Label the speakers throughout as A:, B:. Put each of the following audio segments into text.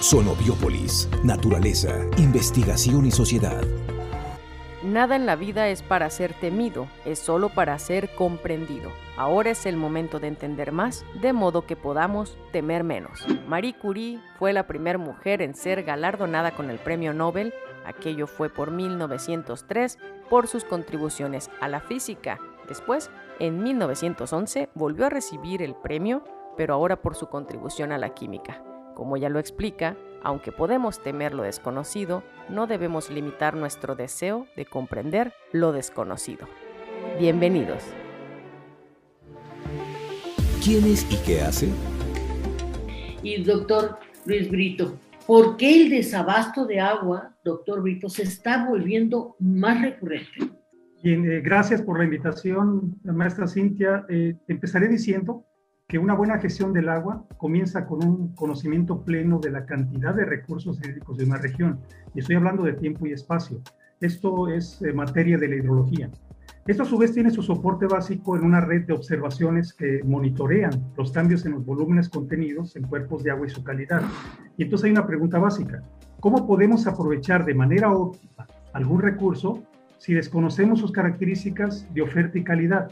A: Sonobiópolis, naturaleza, investigación y sociedad.
B: Nada en la vida es para ser temido, es solo para ser comprendido. Ahora es el momento de entender más, de modo que podamos temer menos. Marie Curie fue la primera mujer en ser galardonada con el premio Nobel, aquello fue por 1903, por sus contribuciones a la física. Después, en 1911, volvió a recibir el premio, pero ahora por su contribución a la química. Como ya lo explica, aunque podemos temer lo desconocido, no debemos limitar nuestro deseo de comprender lo desconocido. Bienvenidos.
A: ¿Quién es y qué hace?
C: Y doctor Luis Brito, ¿por qué el desabasto de agua, doctor Brito, se está volviendo más recurrente?
D: Bien, eh, gracias por la invitación, maestra Cintia. Eh, empezaré diciendo que una buena gestión del agua comienza con un conocimiento pleno de la cantidad de recursos hídricos de una región. Y estoy hablando de tiempo y espacio. Esto es eh, materia de la hidrología. Esto a su vez tiene su soporte básico en una red de observaciones que monitorean los cambios en los volúmenes contenidos en cuerpos de agua y su calidad. Y entonces hay una pregunta básica. ¿Cómo podemos aprovechar de manera óptima algún recurso si desconocemos sus características de oferta y calidad?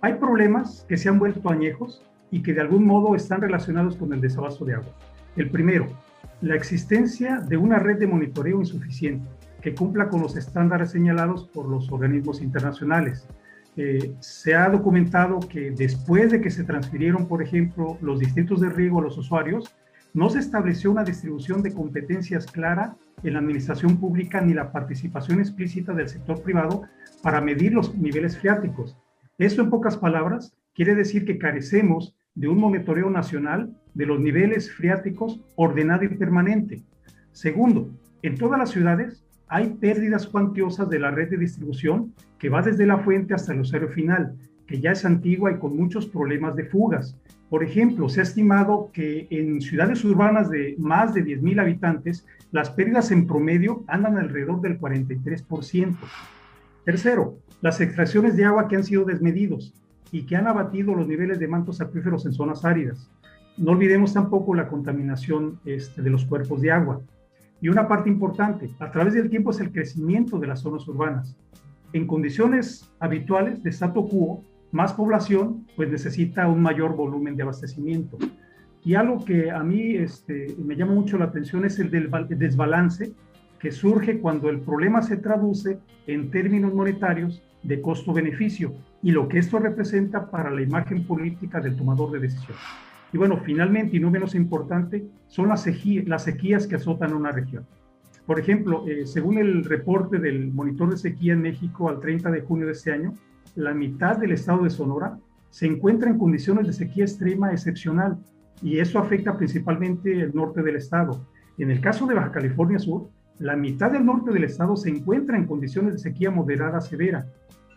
D: Hay problemas que se han vuelto añejos y que de algún modo están relacionados con el desabasto de agua. El primero, la existencia de una red de monitoreo insuficiente que cumpla con los estándares señalados por los organismos internacionales. Eh, se ha documentado que después de que se transfirieron, por ejemplo, los distritos de riego a los usuarios, no se estableció una distribución de competencias clara en la administración pública ni la participación explícita del sector privado para medir los niveles freáticos. Eso, en pocas palabras, quiere decir que carecemos de un monitoreo nacional de los niveles freáticos ordenado y permanente. Segundo, en todas las ciudades hay pérdidas cuantiosas de la red de distribución que va desde la fuente hasta el usuario final, que ya es antigua y con muchos problemas de fugas. Por ejemplo, se ha estimado que en ciudades urbanas de más de 10.000 habitantes, las pérdidas en promedio andan alrededor del 43%. Tercero, las extracciones de agua que han sido desmedidos y que han abatido los niveles de mantos acuíferos en zonas áridas. No olvidemos tampoco la contaminación este, de los cuerpos de agua. Y una parte importante, a través del tiempo es el crecimiento de las zonas urbanas. En condiciones habituales de statu quo, más población pues necesita un mayor volumen de abastecimiento. Y algo que a mí este, me llama mucho la atención es el desbalance que surge cuando el problema se traduce en términos monetarios de costo-beneficio y lo que esto representa para la imagen política del tomador de decisión. Y bueno, finalmente, y no menos importante, son las, las sequías que azotan una región. Por ejemplo, eh, según el reporte del monitor de sequía en México al 30 de junio de este año, la mitad del estado de Sonora se encuentra en condiciones de sequía extrema excepcional y eso afecta principalmente el norte del estado. En el caso de Baja California Sur, la mitad del norte del estado se encuentra en condiciones de sequía moderada severa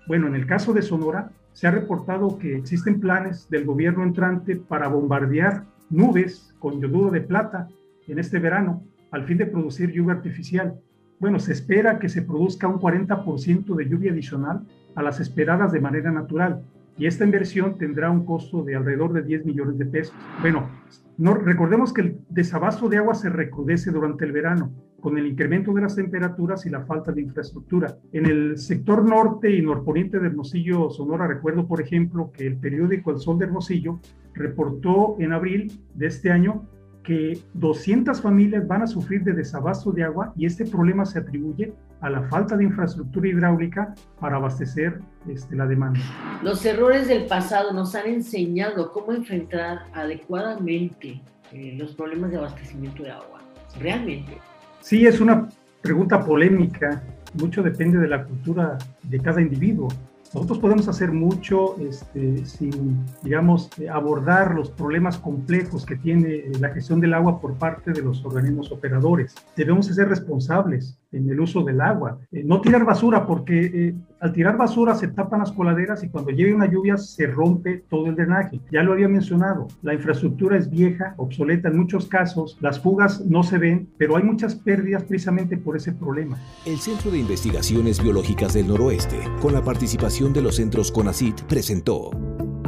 D: bueno, en el caso de Sonora, se ha reportado que existen planes del gobierno entrante para bombardear nubes con yoduro de plata en este verano al fin de producir lluvia artificial. Bueno, se espera que se produzca un 40% de lluvia adicional a las esperadas de manera natural y esta inversión tendrá un costo de alrededor de 10 millones de pesos. Bueno, no, recordemos que el desabasto de agua se recrudece durante el verano con el incremento de las temperaturas y la falta de infraestructura. En el sector norte y norponiente de Hermosillo, Sonora, recuerdo, por ejemplo, que el periódico El Sol de Hermosillo reportó en abril de este año que 200 familias van a sufrir de desabasto de agua y este problema se atribuye a la falta de infraestructura hidráulica para abastecer este, la demanda.
C: Los errores del pasado nos han enseñado cómo enfrentar adecuadamente eh, los problemas de abastecimiento de agua. Realmente.
D: Sí, es una pregunta polémica. Mucho depende de la cultura de cada individuo. Nosotros podemos hacer mucho este, sin, digamos, eh, abordar los problemas complejos que tiene eh, la gestión del agua por parte de los organismos operadores. Debemos ser responsables en el uso del agua. Eh, no tirar basura, porque al tirar basura se tapan las coladeras y cuando llegue una lluvia se rompe todo el drenaje. Ya lo había mencionado, la infraestructura es vieja, obsoleta en muchos casos, las fugas no se ven, pero hay muchas pérdidas precisamente por ese problema.
A: El Centro de Investigaciones Biológicas del Noroeste, con la participación de los centros CONACIT, presentó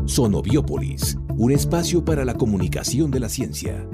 A: Sonobiópolis, un espacio para la comunicación de la ciencia.